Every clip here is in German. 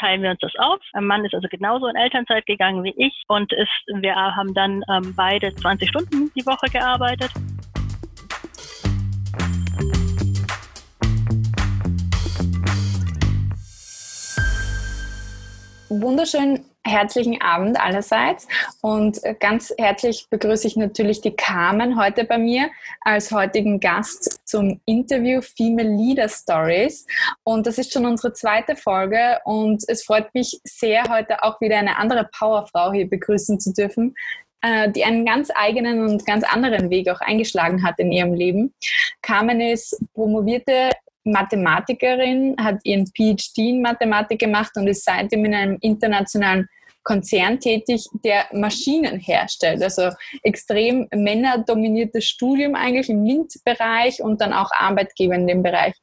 teilen wir uns das auf. Mein Mann ist also genauso in Elternzeit gegangen wie ich und ist, wir haben dann ähm, beide 20 Stunden die Woche gearbeitet. wunderschönen herzlichen Abend allerseits. Und ganz herzlich begrüße ich natürlich die Carmen heute bei mir als heutigen Gast zum Interview Female Leader Stories. Und das ist schon unsere zweite Folge. Und es freut mich sehr, heute auch wieder eine andere Powerfrau hier begrüßen zu dürfen, äh, die einen ganz eigenen und ganz anderen Weg auch eingeschlagen hat in ihrem Leben. Carmen ist promovierte Mathematikerin, hat ihren PhD in Mathematik gemacht und ist seitdem in einem internationalen Konzern tätig, der Maschinen herstellt. Also extrem männerdominiertes Studium eigentlich im MINT-Bereich und dann auch Arbeitgeber in dem Bereich.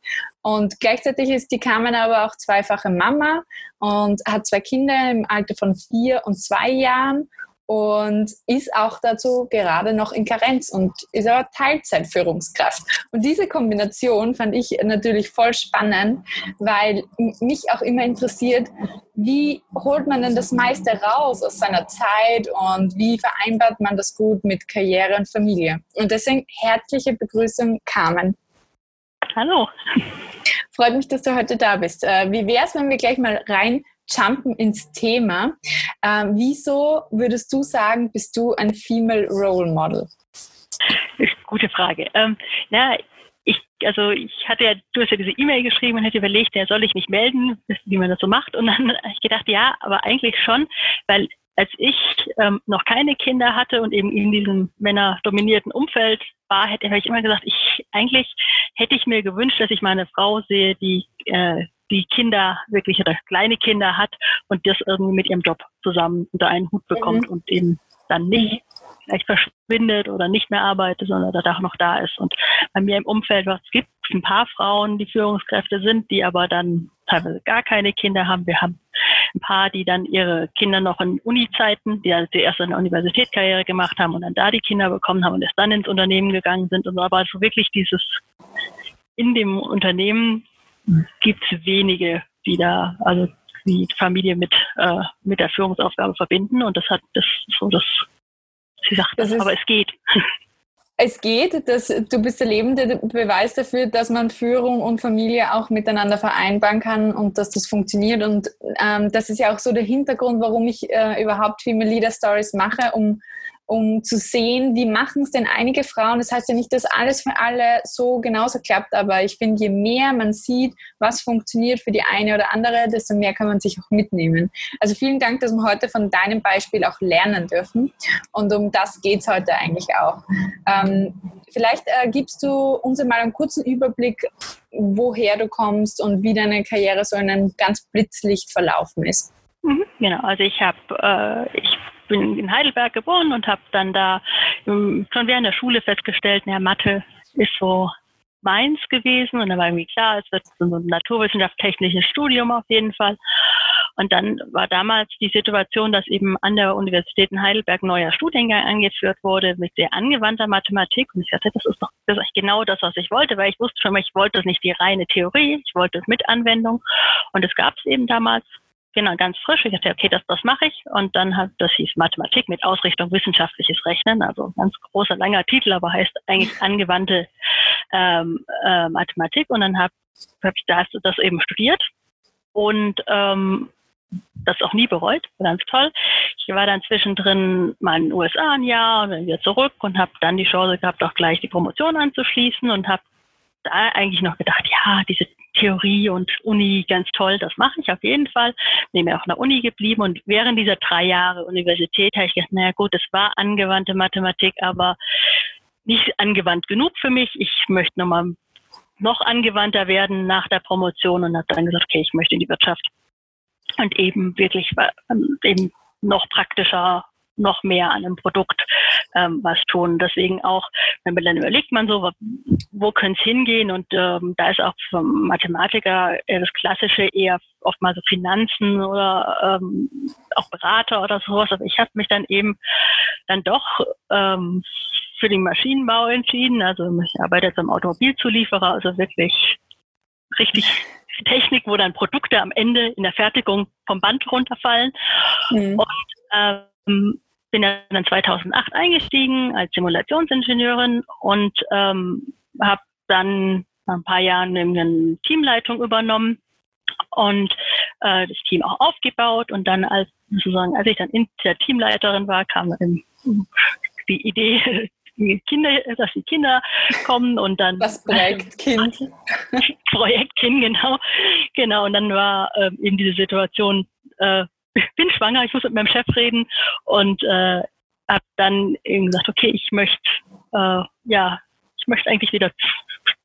Und gleichzeitig ist die Carmen aber auch zweifache Mama und hat zwei Kinder im Alter von vier und zwei Jahren und ist auch dazu gerade noch in Karenz und ist aber Teilzeitführungskraft. Und diese Kombination fand ich natürlich voll spannend, weil mich auch immer interessiert, wie holt man denn das meiste raus aus seiner Zeit und wie vereinbart man das gut mit Karriere und Familie. Und deswegen herzliche Begrüßung, Carmen. Hallo. Freut mich, dass du heute da bist. Äh, wie wäre es, wenn wir gleich mal rein jumpen ins Thema. Ähm, wieso würdest du sagen, bist du ein Female Role Model? Gute Frage. Ähm, na, ich, also ich hatte ja, du hast ja diese E-Mail geschrieben und hätte überlegt, ja, soll ich mich melden, wie man das so macht. Und dann habe ich gedacht, ja, aber eigentlich schon, weil als ich ähm, noch keine Kinder hatte und eben in diesem männerdominierten Umfeld war, hätte ich immer gesagt, ich eigentlich hätte ich mir gewünscht, dass ich meine Frau sehe, die äh, die Kinder wirklich oder kleine Kinder hat und das irgendwie mit ihrem Job zusammen unter einen Hut bekommt mhm. und eben dann nicht vielleicht verschwindet oder nicht mehr arbeitet, sondern da auch noch da ist. Und bei mir im Umfeld, was es gibt ein paar Frauen, die Führungskräfte sind, die aber dann teilweise gar keine Kinder haben. Wir haben ein paar, die dann ihre Kinder noch in Uni-Zeiten, die also zuerst eine Universitätskarriere gemacht haben und dann da die Kinder bekommen haben und erst dann ins Unternehmen gegangen sind und so. Aber also wirklich dieses in dem Unternehmen gibt es wenige, die da also die Familie mit, äh, mit der Führungsaufgabe verbinden. Und das hat das so das, sie sagt das, das aber es geht. Es geht, dass du bist der lebende Beweis dafür, dass man Führung und Familie auch miteinander vereinbaren kann und dass das funktioniert. Und ähm, das ist ja auch so der Hintergrund, warum ich äh, überhaupt Female Leader Stories mache, um um zu sehen, wie machen es denn einige Frauen. Das heißt ja nicht, dass alles für alle so genauso klappt, aber ich finde, je mehr man sieht, was funktioniert für die eine oder andere, desto mehr kann man sich auch mitnehmen. Also vielen Dank, dass wir heute von deinem Beispiel auch lernen dürfen. Und um das geht es heute eigentlich auch. Ähm, vielleicht äh, gibst du uns mal einen kurzen Überblick, woher du kommst und wie deine Karriere so in einem ganz Blitzlicht verlaufen ist. Mhm, genau, also ich habe, äh, ich bin in Heidelberg geboren und habe dann da ähm, schon während der Schule festgestellt, naja, Mathe ist so meins gewesen und da war irgendwie klar, es wird so ein naturwissenschaftstechnisches Studium auf jeden Fall. Und dann war damals die Situation, dass eben an der Universität in Heidelberg neuer Studiengang angeführt wurde mit sehr angewandter Mathematik. Und ich dachte, das ist doch das ist genau das, was ich wollte, weil ich wusste schon mal, ich wollte das nicht die reine Theorie, ich wollte es mit Anwendung. Und es gab es eben damals genau, ganz frisch. Ich dachte, okay, das, das mache ich. Und dann hat, das hieß Mathematik mit Ausrichtung wissenschaftliches Rechnen, also ganz großer, langer Titel, aber heißt eigentlich angewandte ähm, äh, Mathematik. Und dann habe hab ich das, das eben studiert und ähm, das auch nie bereut, ganz toll. Ich war dann zwischendrin mal in den USA ein Jahr und dann wieder zurück und habe dann die Chance gehabt, auch gleich die Promotion anzuschließen und habe da eigentlich noch gedacht, ja, diese Theorie und Uni ganz toll, das mache ich auf jeden Fall. Bin mir auch in der Uni geblieben und während dieser drei Jahre Universität habe ich gedacht, naja gut, es war angewandte Mathematik, aber nicht angewandt genug für mich. Ich möchte nochmal noch angewandter werden nach der Promotion und habe dann gesagt, okay, ich möchte in die Wirtschaft und eben wirklich ähm, eben noch praktischer noch mehr an einem Produkt ähm, was tun. Deswegen auch, wenn man dann überlegt man so, wo könnte es hingehen? Und ähm, da ist auch vom Mathematiker eher das Klassische eher oft mal so Finanzen oder ähm, auch Berater oder sowas. Aber ich habe mich dann eben dann doch ähm, für den Maschinenbau entschieden. Also ich arbeite jetzt am Automobilzulieferer, also wirklich richtig Technik, wo dann Produkte am Ende in der Fertigung vom Band runterfallen. Mhm. Und ähm, bin dann 2008 eingestiegen als Simulationsingenieurin und ähm, habe dann nach ein paar Jahren eine Teamleitung übernommen und äh, das Team auch aufgebaut und dann als sozusagen, als ich dann in der Teamleiterin war, kam die Idee, die Kinder, dass die Kinder kommen und dann das Projektkind. Projektkind, genau. Genau. Und dann war äh, eben diese Situation, äh, bin schwanger, ich muss mit meinem Chef reden und äh, habe dann eben gesagt, okay, ich möchte äh, ja, ich möchte eigentlich wieder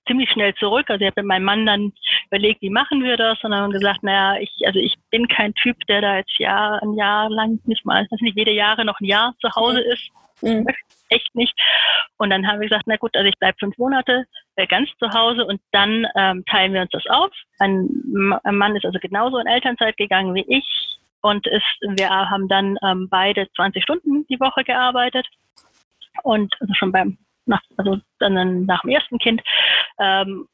ziemlich schnell zurück. Also ich habe mit meinem Mann dann überlegt, wie machen wir das? Und dann haben gesagt, naja, ich, also ich bin kein Typ, der da jetzt Jahr, ein Jahr lang nicht mal, also nicht jede Jahre noch ein Jahr zu Hause ist. Mhm. Echt nicht. Und dann haben wir gesagt, na gut, also ich bleibe fünf Monate äh, ganz zu Hause und dann ähm, teilen wir uns das auf. Ein, ein Mann ist also genauso in Elternzeit gegangen wie ich und ist, wir haben dann ähm, beide 20 Stunden die Woche gearbeitet. Und also schon beim nach, also dann nach dem ersten Kind ähm,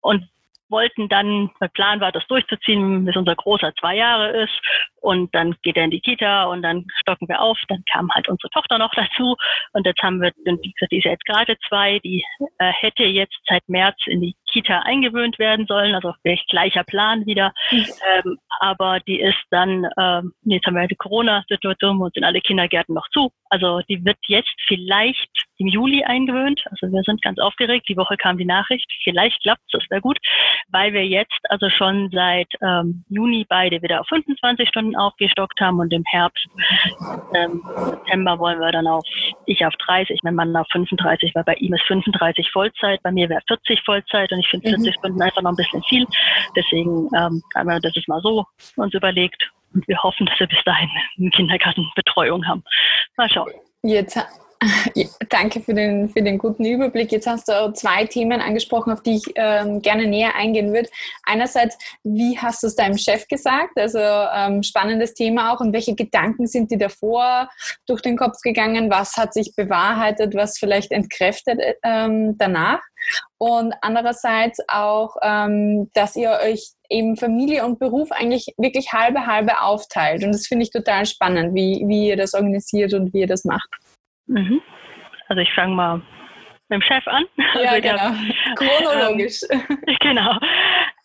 und wollten dann, der Plan war, das durchzuziehen, bis unser Großer zwei Jahre ist. Und dann geht er in die Kita und dann stocken wir auf. Dann kam halt unsere Tochter noch dazu. Und jetzt haben wir, wie gesagt, die ist jetzt gerade zwei, die äh, hätte jetzt seit März in die Kita eingewöhnt werden sollen, also vielleicht gleicher Plan wieder. Ähm, aber die ist dann, ähm, jetzt haben wir die Corona-Situation, und sind alle Kindergärten noch zu. Also die wird jetzt vielleicht im Juli eingewöhnt. Also wir sind ganz aufgeregt. Die Woche kam die Nachricht. Vielleicht klappt es, das wäre gut, weil wir jetzt also schon seit ähm, Juni beide wieder auf 25 Stunden aufgestockt haben und im Herbst, ähm, September wollen wir dann auf, ich auf 30, mein Mann auf 35, weil bei ihm ist 35 Vollzeit, bei mir wäre 40 Vollzeit und ich finde 40 mhm. Stunden einfach noch ein bisschen viel. Deswegen ähm, haben wir das ist mal so uns überlegt und wir hoffen, dass wir bis dahin eine Kindergartenbetreuung haben. Mal schauen. Jetzt Danke für den, für den guten Überblick. Jetzt hast du zwei Themen angesprochen, auf die ich ähm, gerne näher eingehen würde. Einerseits, wie hast du es deinem Chef gesagt? Also ähm, spannendes Thema auch. Und welche Gedanken sind dir davor durch den Kopf gegangen? Was hat sich bewahrheitet? Was vielleicht entkräftet ähm, danach? Und andererseits auch, ähm, dass ihr euch eben Familie und Beruf eigentlich wirklich halbe halbe aufteilt. Und das finde ich total spannend, wie, wie ihr das organisiert und wie ihr das macht. Mhm. Also ich fange mal mit dem Chef an. Ja, also genau. Chronologisch. Ähm, genau.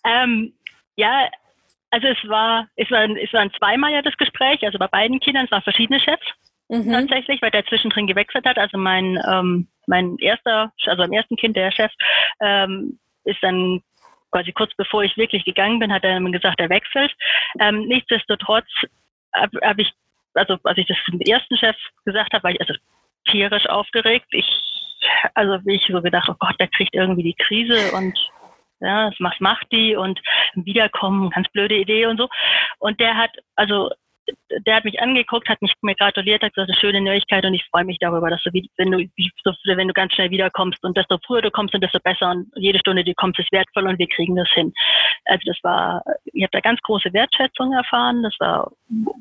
Ähm, ja, also es war, es war, es war ein zweimal ja das Gespräch, also bei beiden Kindern, es waren verschiedene Chefs mhm. tatsächlich, weil der zwischendrin gewechselt hat. Also mein, ähm, mein erster, also beim ersten Kind, der Chef, ähm, ist dann quasi kurz bevor ich wirklich gegangen bin, hat er gesagt, er wechselt. Ähm, nichtsdestotrotz habe hab ich, also als ich das zum ersten Chef gesagt habe, war ich, also tierisch aufgeregt. Ich, also wie ich so gedacht, oh Gott, der kriegt irgendwie die Krise und ja, was macht die und wiederkommen, ganz blöde Idee und so. Und der hat, also der hat mich angeguckt, hat mich mir gratuliert, hat gesagt, eine schöne Neuigkeit und ich freue mich darüber, dass du, wenn du, wenn du ganz schnell wiederkommst und desto früher du kommst und desto besser und jede Stunde, die kommst, ist wertvoll und wir kriegen das hin. Also das war, ich habe da ganz große Wertschätzung erfahren, das war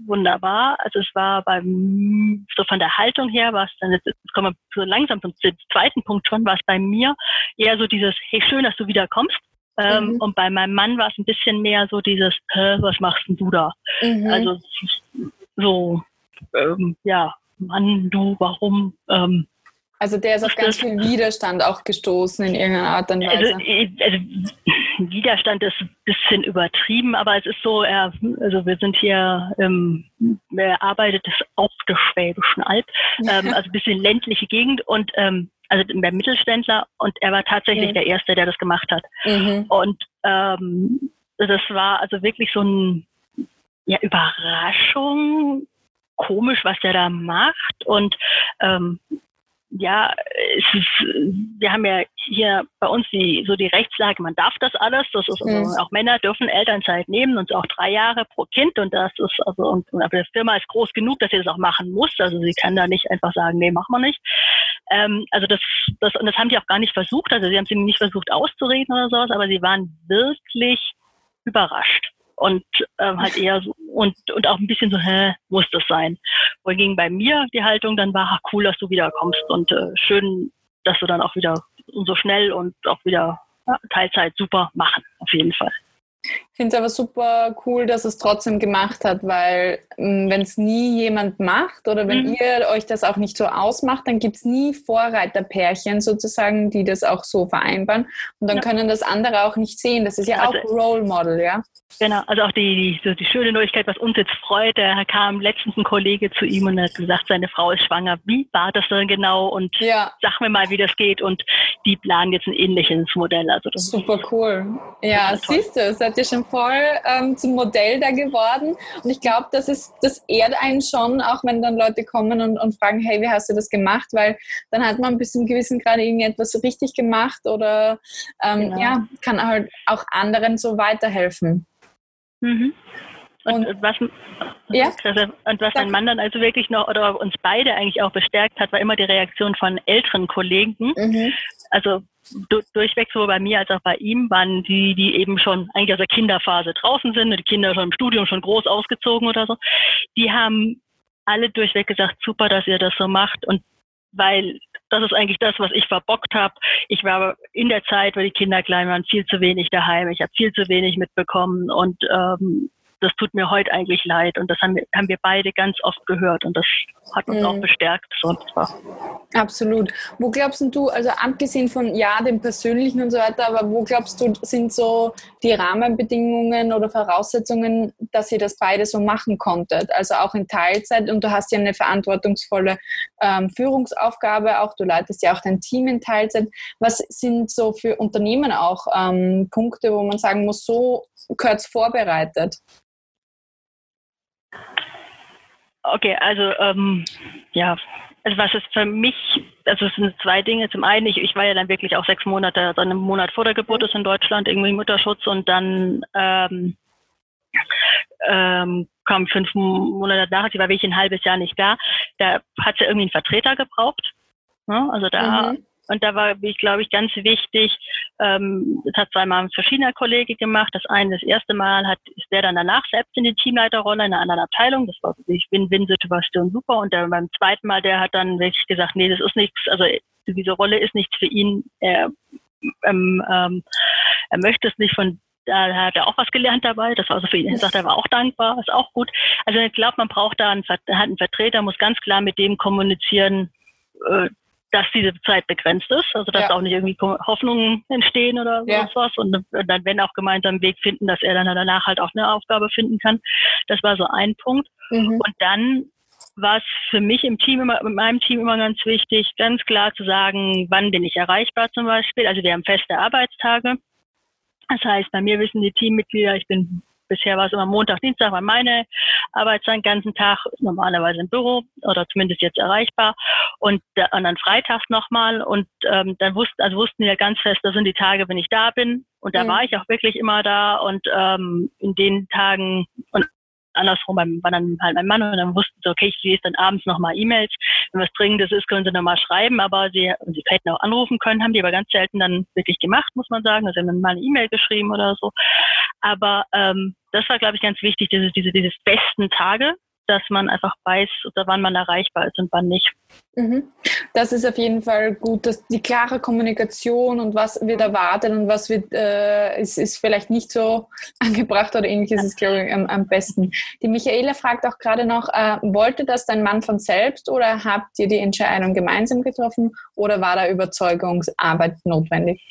wunderbar. Also es war beim, so von der Haltung her, war es dann, jetzt kommen wir so langsam zum zweiten Punkt schon, war es bei mir eher so dieses, hey, schön, dass du wiederkommst. Ähm, mhm. Und bei meinem Mann war es ein bisschen mehr so dieses, was machst denn du da? Mhm. Also so, ähm, ja, Mann, du, warum? Ähm, also der ist auf ganz viel Widerstand auch gestoßen in irgendeiner Art und Weise. Also, also, Widerstand ist ein bisschen übertrieben, aber es ist so, er, also wir sind hier, ähm, er arbeitet auf der Schwäbischen Alb, ähm, also ein bisschen ländliche Gegend und ähm, also der Mittelständler und er war tatsächlich mhm. der Erste, der das gemacht hat. Mhm. Und ähm, das war also wirklich so ein ja, Überraschung, komisch, was der da macht. Und ähm, ja, es ist, wir haben ja hier bei uns die, so die Rechtslage, man darf das alles. Das ist also, mhm. auch Männer dürfen Elternzeit nehmen und auch drei Jahre pro Kind. Und das ist also, und, aber die Firma ist groß genug, dass sie das auch machen muss. Also sie kann da nicht einfach sagen, nee, machen wir nicht. Ähm, also das, das, und das haben die auch gar nicht versucht. Also sie haben sie nicht versucht auszureden oder sowas, aber sie waren wirklich überrascht und ähm, halt eher so und und auch ein bisschen so, hä, muss das sein? Wohingegen bei mir die Haltung dann war, ach, cool, dass du wiederkommst und äh, schön, dass du dann auch wieder so schnell und auch wieder ja, Teilzeit super machen, auf jeden Fall. Ich finde es aber super cool, dass es trotzdem gemacht hat, weil mm, wenn es nie jemand macht oder wenn mhm. ihr euch das auch nicht so ausmacht, dann gibt es nie Vorreiterpärchen sozusagen, die das auch so vereinbaren. Und dann ja. können das andere auch nicht sehen. Das ist ja also, auch Role Model, ja. Genau, also auch die, die, die schöne Neuigkeit, was uns jetzt freut, da kam letztens ein Kollege zu ihm und hat gesagt, seine Frau ist schwanger. Wie war das denn genau? Und ja. sag mir mal, wie das geht. Und die planen jetzt ein ähnliches Modell. Also das Super cool. Ja, siehst du, seid ihr schon voll ähm, zum Modell da geworden. Und ich glaube, das ist, das ehrt einen schon, auch wenn dann Leute kommen und, und fragen, hey, wie hast du das gemacht? Weil dann hat man bis zum gewissen gerade irgendetwas richtig gemacht oder ähm, genau. ja, kann halt auch anderen so weiterhelfen. Mhm. Und, und, was, ja? und was mein Mann dann also wirklich noch oder uns beide eigentlich auch bestärkt hat, war immer die Reaktion von älteren Kollegen. Mhm. Also durchweg sowohl bei mir als auch bei ihm waren die, die eben schon eigentlich aus der Kinderphase draußen sind, die Kinder schon im Studium schon groß ausgezogen oder so. Die haben alle durchweg gesagt, super, dass ihr das so macht und weil das ist eigentlich das, was ich verbockt habe. Ich war in der Zeit, wo die Kinder klein waren, viel zu wenig daheim. Ich habe viel zu wenig mitbekommen und ähm, das tut mir heute eigentlich leid. Und das haben wir, haben wir beide ganz oft gehört und das hat uns mhm. auch bestärkt. War. Absolut. Wo glaubst du, also abgesehen von ja, dem Persönlichen und so weiter, aber wo glaubst du, sind so die Rahmenbedingungen oder Voraussetzungen, dass ihr das beide so machen konntet? Also auch in Teilzeit und du hast ja eine verantwortungsvolle ähm, Führungsaufgabe, auch du leitest ja auch dein Team in Teilzeit. Was sind so für Unternehmen auch ähm, Punkte, wo man sagen muss, so gehört es vorbereitet? Okay, also ähm, ja, also was ist für mich, also es sind zwei Dinge. Zum einen, ich, ich war ja dann wirklich auch sechs Monate, also einen Monat vor der Geburt ist in Deutschland irgendwie Mutterschutz und dann ähm, ähm, kam fünf Monate nach, sie war wirklich ein halbes Jahr nicht da. Da hat sie irgendwie einen Vertreter gebraucht. Ne? Also da mhm. Und da war, ich glaube ich, ganz wichtig, ähm, das hat zweimal ein verschiedener Kollege gemacht. Das eine, das erste Mal hat, ist der dann danach selbst in die Teamleiterrolle in einer anderen Abteilung. Das war wirklich Win-Win-Situation super. Und der, beim zweiten Mal, der hat dann wirklich gesagt, nee, das ist nichts, also diese Rolle ist nichts für ihn. Er, ähm, ähm, er möchte es nicht von da hat er auch was gelernt dabei. Das war also für ihn. Er sagt, er war auch dankbar, ist auch gut. Also ich glaube, man braucht da einen, einen Vertreter, muss ganz klar mit dem kommunizieren, äh, dass diese Zeit begrenzt ist, also dass ja. auch nicht irgendwie Hoffnungen entstehen oder ja. was und, dann wenn auch gemeinsam einen Weg finden, dass er dann danach halt auch eine Aufgabe finden kann. Das war so ein Punkt. Mhm. Und dann war es für mich im Team immer, mit meinem Team immer ganz wichtig, ganz klar zu sagen, wann bin ich erreichbar zum Beispiel. Also wir haben feste Arbeitstage. Das heißt, bei mir wissen die Teammitglieder, ich bin Bisher war es immer Montag, Dienstag war meine Arbeitszeit den ganzen Tag, normalerweise im Büro oder zumindest jetzt erreichbar. Und, und dann freitags nochmal. Und ähm, dann wussten, also wussten wir ganz fest, das sind die Tage, wenn ich da bin. Und da mhm. war ich auch wirklich immer da. Und ähm, in den Tagen und andersrum war dann halt mein Mann und dann wussten sie, okay, ich lese dann abends nochmal E-Mails. Wenn was Dringendes ist, können sie nochmal schreiben, aber sie, sie hätten auch anrufen können, haben die aber ganz selten dann wirklich gemacht, muss man sagen. Also sie haben dann mal eine E-Mail geschrieben oder so. Aber ähm, das war, glaube ich, ganz wichtig, diese, diese, diese besten Tage, dass man einfach weiß, oder wann man erreichbar ist und wann nicht. Mhm. Das ist auf jeden Fall gut, dass die klare Kommunikation und was wird erwartet und was wird, äh, ist, ist vielleicht nicht so angebracht oder ähnliches ist, glaube ich, am, am, besten. Die Michaela fragt auch gerade noch, äh, wollte das dein Mann von selbst oder habt ihr die Entscheidung gemeinsam getroffen oder war da Überzeugungsarbeit notwendig?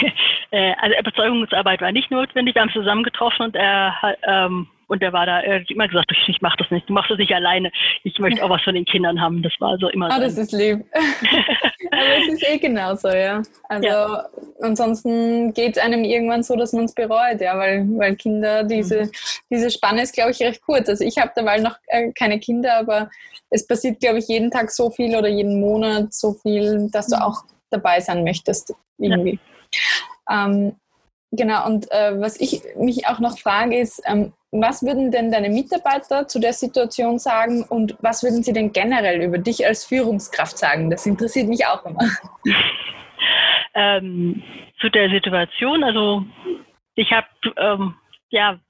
Äh, also Überzeugungsarbeit war nicht notwendig. Wir haben zusammen getroffen und er hat ähm, und der war da, er hat immer gesagt, ich mach das nicht, du machst das nicht alleine. Ich möchte auch was von den Kindern haben. Das war so immer. Ah, das ist lieb. Aber es ist eh genauso, ja. Also ja. ansonsten geht es einem irgendwann so, dass man es bereut, ja, weil, weil Kinder, diese, mhm. diese Spanne ist, glaube ich, recht kurz. Also ich habe dabei noch äh, keine Kinder, aber es passiert, glaube ich, jeden Tag so viel oder jeden Monat so viel, dass du mhm. auch dabei sein möchtest, irgendwie. Ja. Ähm, Genau, und äh, was ich mich auch noch frage, ist, ähm, was würden denn deine Mitarbeiter zu der Situation sagen und was würden sie denn generell über dich als Führungskraft sagen? Das interessiert mich auch immer. Ähm, zu der Situation, also ich habe ähm, ja,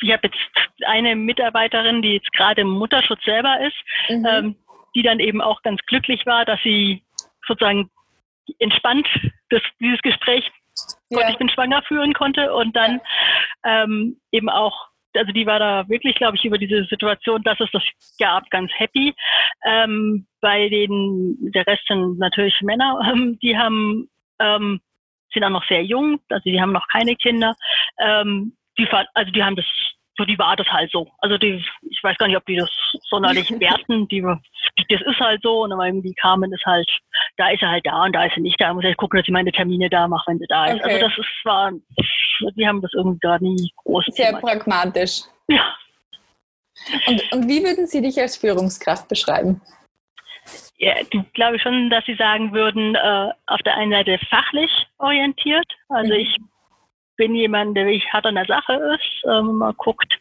ich habe jetzt eine Mitarbeiterin, die jetzt gerade im Mutterschutz selber ist, mhm. ähm, die dann eben auch ganz glücklich war, dass sie sozusagen entspannt das, dieses Gespräch Gott, ja. ich bin schwanger führen konnte und dann ähm, eben auch also die war da wirklich, glaube ich, über diese Situation, dass es das gab, ganz happy. Ähm, bei den, der Rest sind natürlich Männer, ähm, die haben, ähm, sind auch noch sehr jung, also die haben noch keine Kinder. Ähm, die, also die haben das so die war das halt so. Also die, ich weiß gar nicht, ob die das sonderlich werten. Die, das ist halt so. Und dann irgendwie Carmen ist halt, da ist er halt da und da ist er nicht da. Muss ich gucken, dass ich meine Termine da mache, wenn sie da ist. Also okay. Also das ist zwar, die haben das irgendwie gar nie groß. Sehr gemacht. pragmatisch. Ja. Und, und wie würden Sie dich als Führungskraft beschreiben? Ja, glaube ich schon, dass Sie sagen würden, äh, auf der einen Seite fachlich orientiert. Also mhm. ich bin jemand, der wirklich hart an der Sache ist, ähm, mal guckt,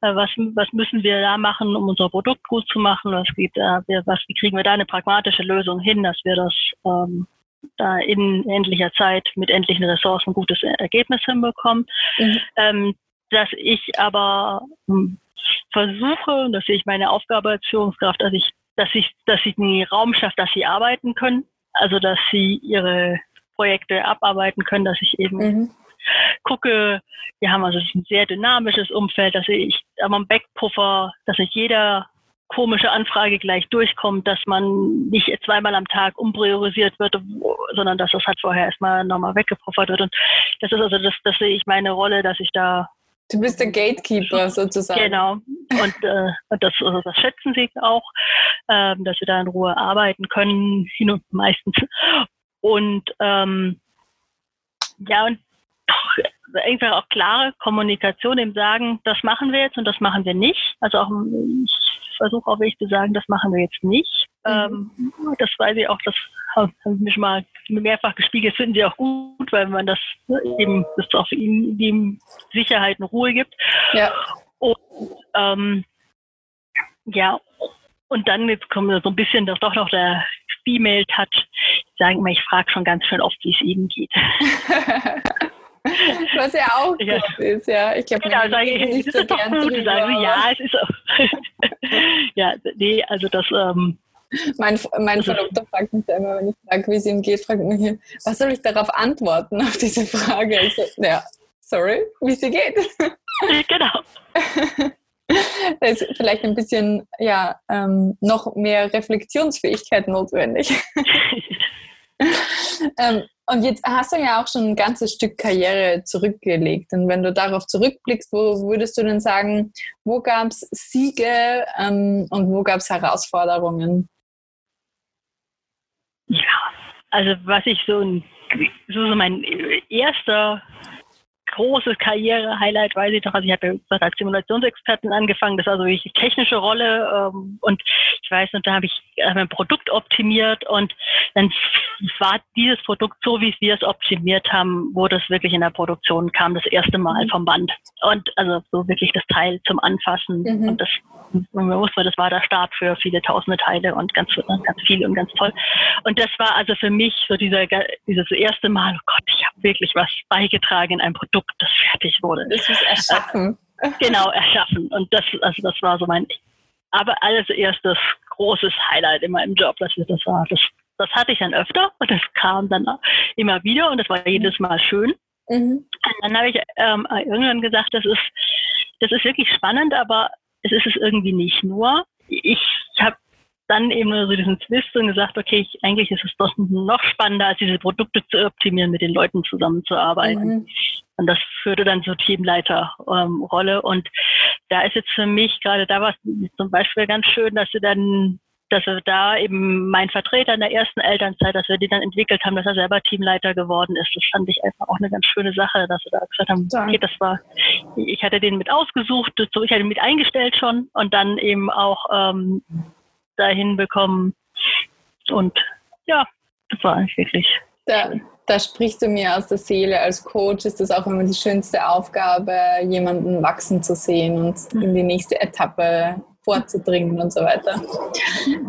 äh, was, was müssen wir da machen, um unser Produkt gut zu machen, was gibt, äh, was, wie kriegen wir da eine pragmatische Lösung hin, dass wir das ähm, da in endlicher Zeit mit endlichen Ressourcen ein gutes Ergebnis hinbekommen. Mhm. Ähm, dass ich aber hm, versuche, und das sehe ich meine Aufgabe als Führungskraft, dass ich, dass ich, dass ich einen Raum schaffe, dass sie arbeiten können, also dass sie ihre Projekte abarbeiten können, dass ich eben mhm gucke, wir haben also ein sehr dynamisches Umfeld, dass ich am Backpuffer, dass nicht jeder komische Anfrage gleich durchkommt, dass man nicht zweimal am Tag umpriorisiert wird, sondern dass das halt vorher erstmal nochmal weggepuffert wird. Und das ist also das, das sehe ich meine Rolle, dass ich da Du bist der Gatekeeper sozusagen. Genau. Und äh, das, also das schätzen sie auch, äh, dass wir da in Ruhe arbeiten können, meistens. Und ähm, ja, und einfach auch klare Kommunikation im Sagen, das machen wir jetzt und das machen wir nicht. Also auch ich versuche auch wirklich zu sagen, das machen wir jetzt nicht. Mhm. Ähm, das weiß ich auch, das haben wir schon mal mehrfach gespiegelt, finden sie auch gut, weil man das eben, das auch für ihn die Sicherheit und Ruhe gibt. Ja. Und ähm, ja, und dann jetzt kommt so ein bisschen doch, doch noch der Female Touch. Ich sage immer, ich frage schon ganz schön oft, wie es ihnen geht. Was ja auch ja. gut ist, ja. Ich glaube, ja, sage ich, nicht so gern gut. Sagen, ja, es ist auch. ja, nee, also das. Ähm, mein, mein Verlobter fragt mich da immer, wenn ich frage, wie es ihm geht, fragt mich hier, was soll ich darauf antworten, auf diese Frage? Ich so, ja, sorry, wie es dir geht. genau. da ist vielleicht ein bisschen, ja, ähm, noch mehr Reflexionsfähigkeit notwendig. ähm, und jetzt hast du ja auch schon ein ganzes Stück Karriere zurückgelegt. Und wenn du darauf zurückblickst, wo würdest du denn sagen, wo gab es Siege ähm, und wo gab es Herausforderungen? Ja, also was ich so, so, so mein erster großes Karriere-Highlight, weiß ich noch. Also ich habe als Simulationsexpertin angefangen, das war so eine technische Rolle ähm, und ich weiß noch, da habe ich hab ein Produkt optimiert und dann war dieses Produkt so, wie wir es optimiert haben, wo das wirklich in der Produktion kam, das erste Mal mhm. vom Band. Und also so wirklich das Teil zum Anfassen mhm. und das man wusste, das war der Start für viele tausende Teile und ganz, ganz viel und ganz toll. Und das war also für mich so dieser, dieses erste Mal, oh Gott, ich habe wirklich was beigetragen in ein Produkt Produkt, das fertig wurde. Das ist erschaffen. Genau, erschaffen. Und das, also das war so mein, aber alles erstes großes Highlight in meinem Job, dass das war. Das, das hatte ich dann öfter und das kam dann immer wieder und das war jedes Mal schön. Mhm. Und dann habe ich ähm, irgendwann gesagt, das ist, das ist wirklich spannend, aber es ist es irgendwie nicht nur. Ich habe dann eben so diesen Twist und gesagt, okay, ich, eigentlich ist es doch noch spannender, als diese Produkte zu optimieren, mit den Leuten zusammenzuarbeiten. Mhm. Und das führte dann zur Teamleiterrolle. Ähm, und da ist jetzt für mich gerade da war es zum Beispiel ganz schön, dass sie dann dass wir da eben mein Vertreter in der ersten Elternzeit, dass wir die dann entwickelt haben, dass er selber Teamleiter geworden ist. Das fand ich einfach auch eine ganz schöne Sache, dass wir da gesagt haben, okay, das war, ich hatte den mit ausgesucht, so ich hatte ihn mit eingestellt schon und dann eben auch ähm, dahin bekommen. Und ja, das war eigentlich wirklich. Da, da sprichst du mir aus der Seele. Als Coach ist das auch immer die schönste Aufgabe, jemanden wachsen zu sehen und in die nächste Etappe vorzudringen und so weiter.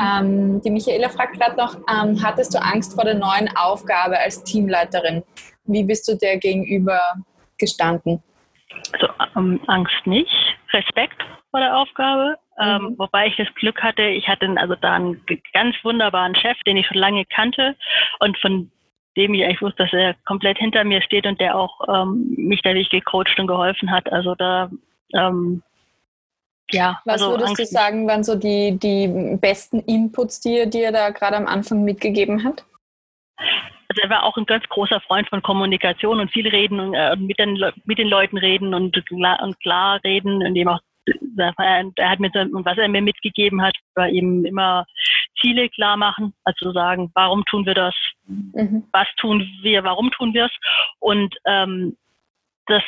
Ähm, die Michaela fragt gerade noch, ähm, hattest du Angst vor der neuen Aufgabe als Teamleiterin? Wie bist du der gegenüber gestanden? Also ähm, Angst nicht, Respekt vor der Aufgabe. Ähm, mhm. wobei ich das Glück hatte, ich hatte also da einen ganz wunderbaren Chef, den ich schon lange kannte und von dem ich eigentlich wusste, dass er komplett hinter mir steht und der auch ähm, mich da wirklich gecoacht und geholfen hat. Also da ähm, ja. Was also würdest Angst du sagen, waren so die, die besten Inputs, die er dir da gerade am Anfang mitgegeben hat? Also er war auch ein ganz großer Freund von Kommunikation und viel reden und äh, mit, den, mit den Leuten reden und, und klar reden und eben auch er hat mir was er mir mitgegeben hat, war eben immer Ziele klar machen, also sagen, warum tun wir das, mhm. was tun wir, warum tun wir es? Und ähm, das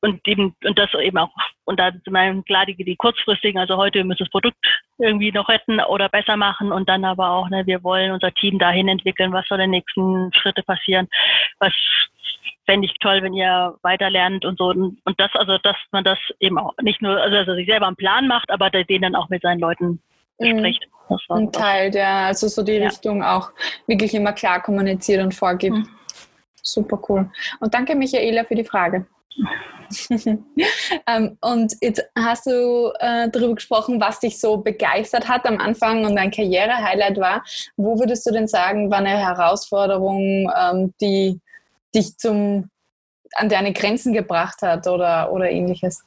und eben und das eben auch und da sind klar die, die kurzfristigen, also heute wir müssen das Produkt irgendwie noch retten oder besser machen und dann aber auch, ne, wir wollen unser Team dahin entwickeln, was soll die nächsten Schritte passieren, was fände ich toll, wenn ihr weiter lernt und so und, und das also dass man das eben auch nicht nur also, also sich selber einen Plan macht, aber den dann auch mit seinen Leuten mhm. spricht. Ein Teil, der also so die ja. Richtung auch wirklich immer klar kommuniziert und vorgibt. Mhm. Super cool. Und danke Michaela für die Frage. ähm, und jetzt hast du äh, darüber gesprochen, was dich so begeistert hat am Anfang und dein Karriere-Highlight war. Wo würdest du denn sagen, war eine Herausforderung, ähm, die dich zum, an deine Grenzen gebracht hat oder, oder ähnliches?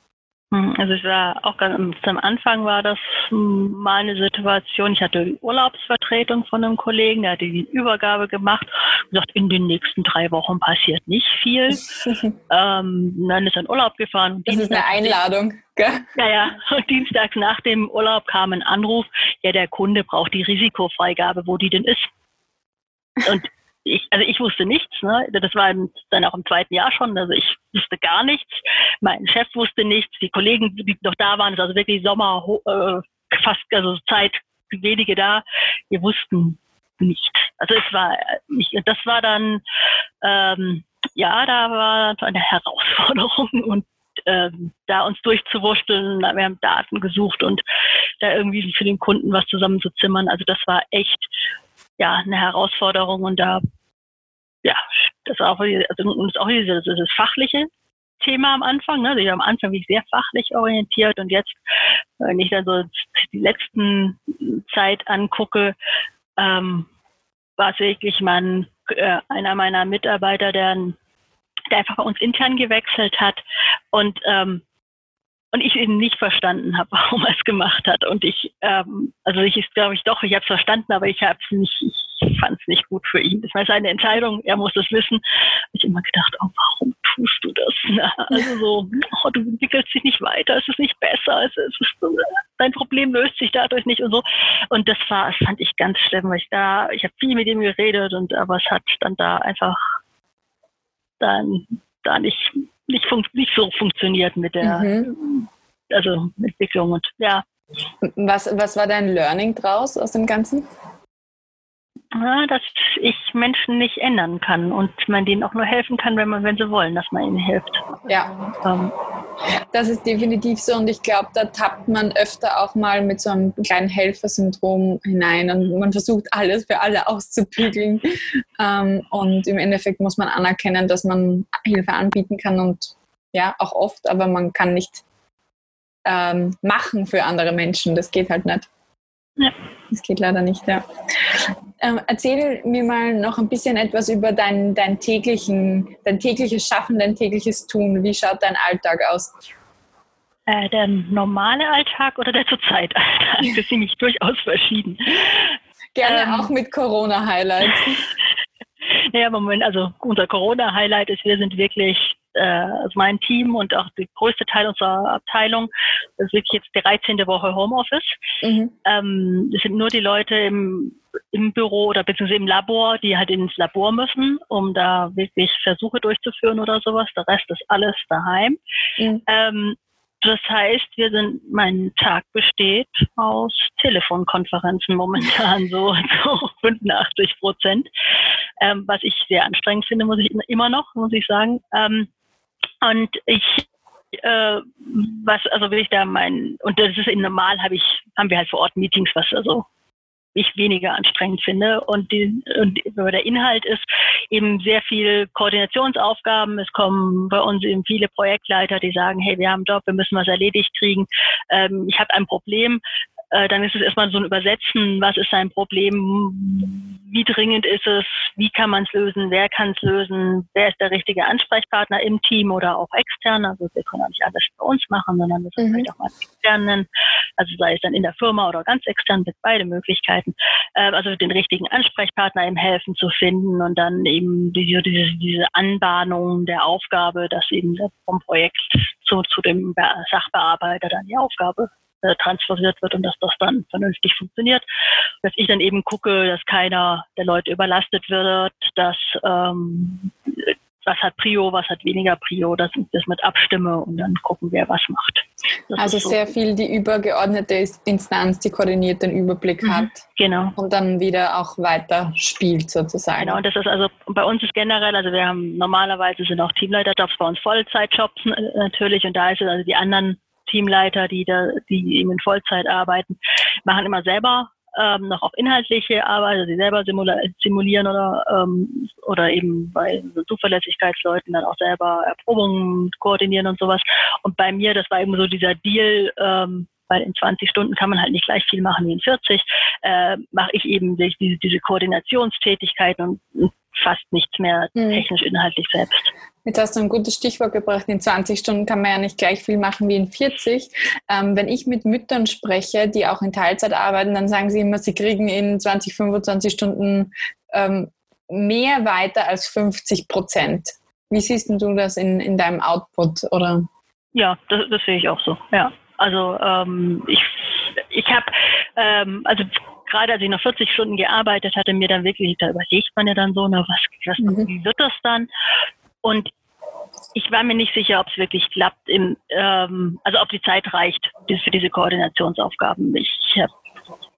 Hm, also ich war auch ganz am Anfang war das mal eine Situation, ich hatte Urlaubsvertretung von einem Kollegen, der hatte die Übergabe gemacht und gesagt, in den nächsten drei Wochen passiert nicht viel. ähm, dann ist er in Urlaub gefahren. Das ist eine Einladung. Gell? Ja, ja. Und dienstags nach dem Urlaub kam ein Anruf, ja, der Kunde braucht die Risikofreigabe, wo die denn ist. Und ich, also ich wusste nichts, ne? Das war dann auch im zweiten Jahr schon. Also ich wusste gar nichts. Mein Chef wusste nichts. Die Kollegen, die noch da waren, es also wirklich Sommer, äh, fast also Zeit, wenige da, wir wussten nichts. Also es war nicht, das war dann ähm, ja, da war eine Herausforderung und ähm, da uns durchzuwurschteln, wir haben Daten gesucht und da irgendwie für den Kunden was zusammenzuzimmern. Also das war echt ja eine Herausforderung und da ja, das war auch, also, und ist auch dieses, dieses fachliche Thema am Anfang. Ne? Also ich am Anfang wie sehr fachlich orientiert und jetzt, wenn ich dann so die letzten Zeit angucke, ähm, war es wirklich mein, äh, einer meiner Mitarbeiter, der, der einfach bei uns intern gewechselt hat und ähm, und ich eben nicht verstanden habe, warum er es gemacht hat. Und ich, ähm, also ich ist, glaube ich, doch, ich habe es verstanden, aber ich habe es nicht, ich fand es nicht gut für ihn. Das war seine Entscheidung, er muss es wissen. Ich immer gedacht, oh, warum tust du das? Na, also so, oh, du entwickelst dich nicht weiter, es ist nicht besser, es ist, es ist, dein Problem löst sich dadurch nicht und so. Und das war, das fand ich ganz schlimm, weil ich da, ich habe viel mit ihm geredet und aber es hat dann da einfach dann da nicht nicht, nicht so funktioniert mit der mhm. also Entwicklung und ja. Was, was war dein Learning draus aus dem Ganzen? Dass ich Menschen nicht ändern kann und man denen auch nur helfen kann, wenn man, wenn sie wollen, dass man ihnen hilft. Ja. Ähm, das ist definitiv so und ich glaube, da tappt man öfter auch mal mit so einem kleinen Helfersyndrom hinein und man versucht alles für alle auszubügeln. ähm, und im Endeffekt muss man anerkennen, dass man Hilfe anbieten kann und ja, auch oft, aber man kann nicht ähm, machen für andere Menschen. Das geht halt nicht. Ja. Das geht leider nicht, ja. Ähm, erzähl mir mal noch ein bisschen etwas über dein, dein, täglichen, dein tägliches Schaffen, dein tägliches Tun. Wie schaut dein Alltag aus? Äh, der normale Alltag oder der Zurzeit-Alltag? Das ist nämlich durchaus verschieden. Gerne ähm, auch mit Corona-Highlights. naja, Moment, also unser Corona-Highlight ist, wir sind wirklich äh, also mein Team und auch der größte Teil unserer Abteilung, das ist wirklich jetzt die 13. Woche Homeoffice. Mhm. Ähm, es sind nur die Leute im, im Büro oder beziehungsweise im Labor, die halt ins Labor müssen, um da wirklich Versuche durchzuführen oder sowas. Der Rest ist alles daheim. Mhm. Ähm, das heißt, wir sind, mein Tag besteht aus Telefonkonferenzen momentan so, so 85 Prozent, ähm, was ich sehr anstrengend finde, muss ich immer noch, muss ich sagen. Ähm, und ich äh, was, also will ich da meinen, und das ist eben normal, habe ich, haben wir halt vor Ort Meetings, was also ich weniger anstrengend finde. Und, die, und der Inhalt ist eben sehr viel Koordinationsaufgaben. Es kommen bei uns eben viele Projektleiter, die sagen, hey, wir haben einen Job, wir müssen was erledigt kriegen. Ähm, ich habe ein Problem. Äh, dann ist es erstmal so ein Übersetzen, was ist sein Problem, wie dringend ist es, wie kann man es lösen, wer kann es lösen, wer ist der richtige Ansprechpartner im Team oder auch extern. Also wir können auch nicht alles bei uns machen, sondern das mhm. vielleicht auch mal extern nennen. Also sei es dann in der Firma oder ganz extern, mit beide Möglichkeiten. Äh, also den richtigen Ansprechpartner im Helfen zu finden und dann eben diese, diese, diese Anbahnung der Aufgabe, dass eben vom Projekt zu, zu dem Sachbearbeiter dann die Aufgabe äh, transferiert wird und dass das dann vernünftig funktioniert. Dass ich dann eben gucke, dass keiner der Leute überlastet wird, dass ähm, was hat Prio, was hat weniger Prio, dass ich das mit abstimme und dann gucken, wer was macht. Das also so. sehr viel die übergeordnete Instanz, die koordiniert den Überblick mhm, hat. Genau. Und dann wieder auch weiter spielt sozusagen. Genau, und das ist also bei uns ist generell, also wir haben normalerweise sind auch Teamleiterjobs bei uns Vollzeitjobs natürlich und da ist es also die anderen Teamleiter, die da, die eben in Vollzeit arbeiten, machen immer selber ähm, noch auch inhaltliche Arbeit, also sie selber simulieren oder ähm, oder eben bei so Zuverlässigkeitsleuten dann auch selber Erprobungen koordinieren und sowas. Und bei mir, das war eben so dieser Deal, ähm, weil in 20 Stunden kann man halt nicht gleich viel machen wie in 40, äh, mache ich eben diese, diese Koordinationstätigkeiten und fast nichts mehr hm. technisch inhaltlich selbst. Jetzt hast du ein gutes Stichwort gebracht. In 20 Stunden kann man ja nicht gleich viel machen wie in 40. Ähm, wenn ich mit Müttern spreche, die auch in Teilzeit arbeiten, dann sagen sie immer, sie kriegen in 20, 25 Stunden ähm, mehr weiter als 50 Prozent. Wie siehst du das in, in deinem Output? Oder? Ja, das, das sehe ich auch so. Ja, also ähm, ich, ich habe, ähm, also gerade als ich noch 40 Stunden gearbeitet hatte, mir dann wirklich, da überlegt man ja dann so, na, was, was mhm. wie wird das dann? Und ich war mir nicht sicher, ob es wirklich klappt, im, ähm, also ob die Zeit reicht für diese Koordinationsaufgaben. Ich hab,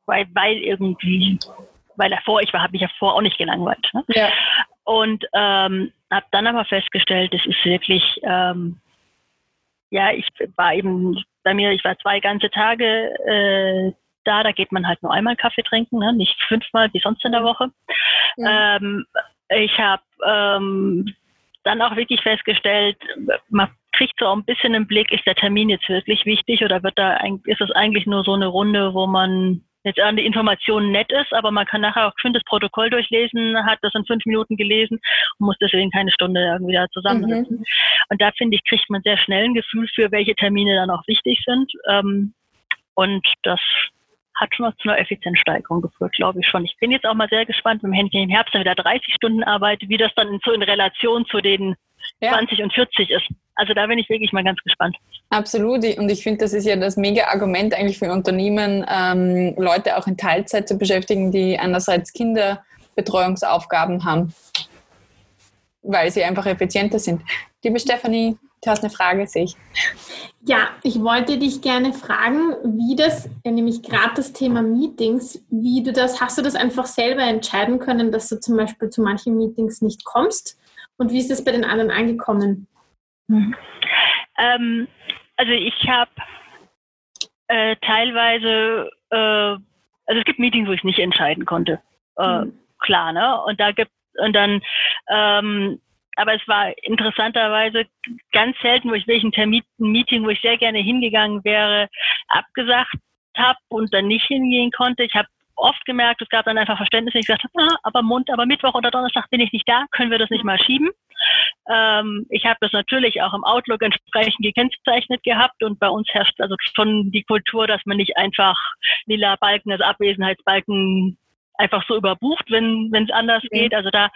weil, weil irgendwie, weil davor, ich war, habe mich ja vorher auch nicht gelangweilt. Ne? Ja. Und ähm, habe dann aber festgestellt, es ist wirklich, ähm, ja, ich war eben bei mir, ich war zwei ganze Tage äh, da, da geht man halt nur einmal Kaffee trinken, ne? nicht fünfmal wie sonst in der Woche. Ja. Ähm, ich habe ähm, dann auch wirklich festgestellt, man kriegt so ein bisschen einen Blick, ist der Termin jetzt wirklich wichtig oder wird da ist es eigentlich nur so eine Runde, wo man jetzt an die Informationen nett ist, aber man kann nachher auch schön das Protokoll durchlesen, hat das in fünf Minuten gelesen und muss deswegen keine Stunde irgendwie da zusammensitzen. Mhm. Und da finde ich, kriegt man sehr schnell ein Gefühl für, welche Termine dann auch wichtig sind. Ähm, und das hat schon zu einer Effizienzsteigerung geführt, glaube ich schon. Ich bin jetzt auch mal sehr gespannt, wenn ich im Herbst dann wieder 30 Stunden arbeite, wie das dann so in Relation zu den ja. 20 und 40 ist. Also da bin ich wirklich mal ganz gespannt. Absolut. Und ich finde, das ist ja das mega Argument eigentlich für Unternehmen, ähm, Leute auch in Teilzeit zu beschäftigen, die einerseits Kinderbetreuungsaufgaben haben, weil sie einfach effizienter sind. Liebe Stefanie, Du hast eine Frage, sehe ich. Ja, ich wollte dich gerne fragen, wie das, nämlich gerade das Thema Meetings, wie du das, hast du das einfach selber entscheiden können, dass du zum Beispiel zu manchen Meetings nicht kommst? Und wie ist das bei den anderen angekommen? Mhm. Ähm, also ich habe äh, teilweise, äh, also es gibt Meetings, wo ich nicht entscheiden konnte. Äh, mhm. Klar, ne? Und da gibt und dann ähm, aber es war interessanterweise ganz selten, wo ich welchen Termin, Meeting, wo ich sehr gerne hingegangen wäre, abgesagt habe und dann nicht hingehen konnte. Ich habe oft gemerkt, es gab dann einfach Verständnis, wenn ich gesagt habe, ah, aber Mund, aber Mittwoch oder Donnerstag bin ich nicht da, können wir das nicht mal schieben? Ähm, ich habe das natürlich auch im Outlook entsprechend gekennzeichnet gehabt und bei uns herrscht also schon die Kultur, dass man nicht einfach lila Balken, also Abwesenheitsbalken einfach so überbucht, wenn es anders okay. geht. Also da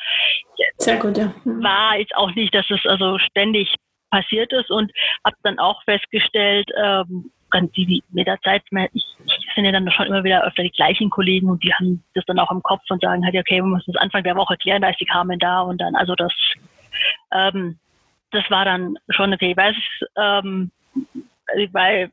gut, ja. Mhm. war jetzt auch nicht, dass es also ständig passiert ist und habe dann auch festgestellt, ähm, die, die mit der Zeit, ich, ich finde dann schon immer wieder öfter die gleichen Kollegen und die haben das dann auch im Kopf und sagen halt, okay, wir müssen das Anfang der Woche klären, da ist die Carmen da und dann, also das, ähm, das war dann schon okay. Ich weiß, ähm, weil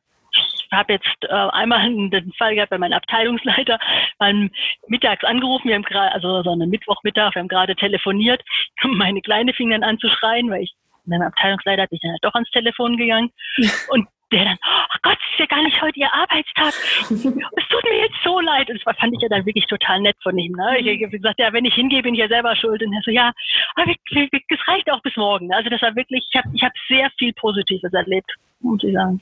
habe jetzt äh, einmal den Fall gehabt bei meinem Abteilungsleiter, mal mittags angerufen, wir haben gerade, also so einen Mittwochmittag, wir haben gerade telefoniert, meine Kleine fing dann an zu schreien, weil ich, mein Abteilungsleiter hat mich dann halt doch ans Telefon gegangen und der dann, oh Gott, es ist ja gar nicht heute Ihr Arbeitstag. es tut mir jetzt so leid. Und das fand ich ja dann wirklich total nett von ihm. Ne? Ich habe gesagt, ja, wenn ich hingehe, bin ich ja selber schuld. Und er so, ja, aber es reicht auch bis morgen. Also das war wirklich, ich habe ich hab sehr viel Positives erlebt, muss ich sagen.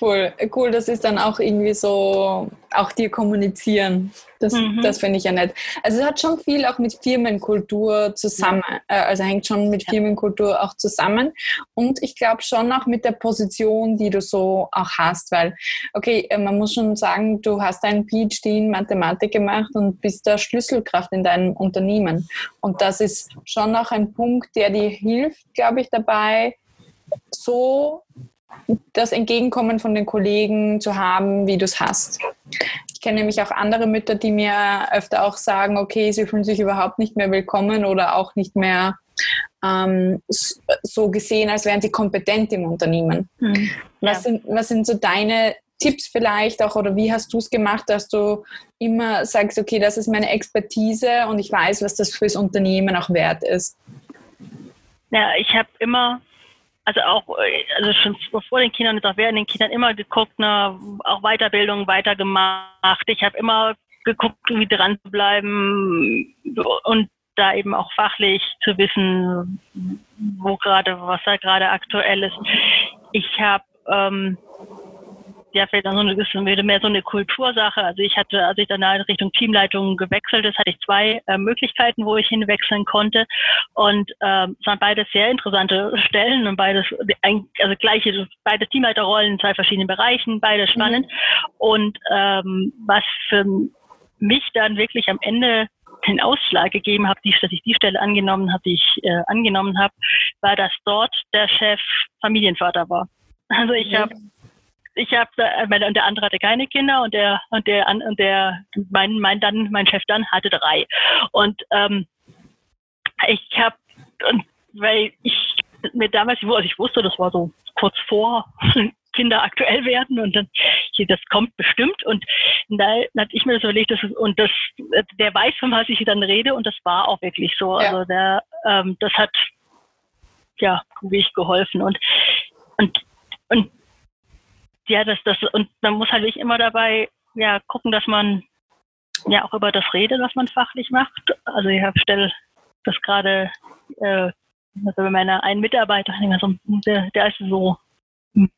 Cool, cool, das ist dann auch irgendwie so, auch dir kommunizieren. Das, mhm. das finde ich ja nett. Also es hat schon viel auch mit Firmenkultur zusammen, äh, also hängt schon mit Firmenkultur auch zusammen. Und ich glaube schon auch mit der Position, die du so auch hast, weil, okay, äh, man muss schon sagen, du hast einen PhD in Mathematik gemacht und bist da Schlüsselkraft in deinem Unternehmen. Und das ist schon auch ein Punkt, der dir hilft, glaube ich, dabei, so das Entgegenkommen von den Kollegen zu haben, wie du es hast. Ich kenne nämlich auch andere Mütter, die mir öfter auch sagen, okay, sie fühlen sich überhaupt nicht mehr willkommen oder auch nicht mehr ähm, so gesehen, als wären sie kompetent im Unternehmen. Mhm. Was, ja. sind, was sind so deine Tipps vielleicht auch oder wie hast du es gemacht, dass du immer sagst, okay, das ist meine Expertise und ich weiß, was das fürs Unternehmen auch wert ist? Ja, ich habe immer also auch, äh, also schon vor den Kindern und auch während den Kindern immer geguckt, ne, auch Weiterbildung weitergemacht. Ich habe immer geguckt, wie dran zu bleiben und da eben auch fachlich zu wissen, wo gerade, was da gerade aktuell ist. Ich habe ähm, ja vielleicht dann so eine bisschen mehr so eine Kultursache. Also ich hatte, als ich dann Richtung Teamleitung gewechselt ist, hatte ich zwei äh, Möglichkeiten, wo ich hinwechseln konnte. Und ähm, es waren beides sehr interessante Stellen und beides, also gleiche, beide Teamleiterrollen in zwei verschiedenen Bereichen, beide spannend. Mhm. Und ähm, was für mich dann wirklich am Ende den Ausschlag gegeben habe, dass ich die Stelle angenommen habe, die ich äh, angenommen habe, war, dass dort der Chef Familienvater war. Also ich mhm. habe ich habe, äh, meine, und der andere hatte keine Kinder und der und der und der mein mein dann mein Chef dann hatte drei. Und ähm, ich habe und weil ich mir damals, also ich wusste, das war so kurz vor Kinder aktuell werden und dann das kommt bestimmt. Und da hatte ich mir das überlegt das ist, und das der weiß von was ich dann rede und das war auch wirklich so. Ja. also der ähm, das hat ja wirklich geholfen. Und und und ja, das, das, und man muss halt wirklich immer dabei, ja, gucken, dass man ja auch über das redet, was man fachlich macht. Also ich habe stelle das gerade, äh, also bei meiner einen Mitarbeiter, der, der ist so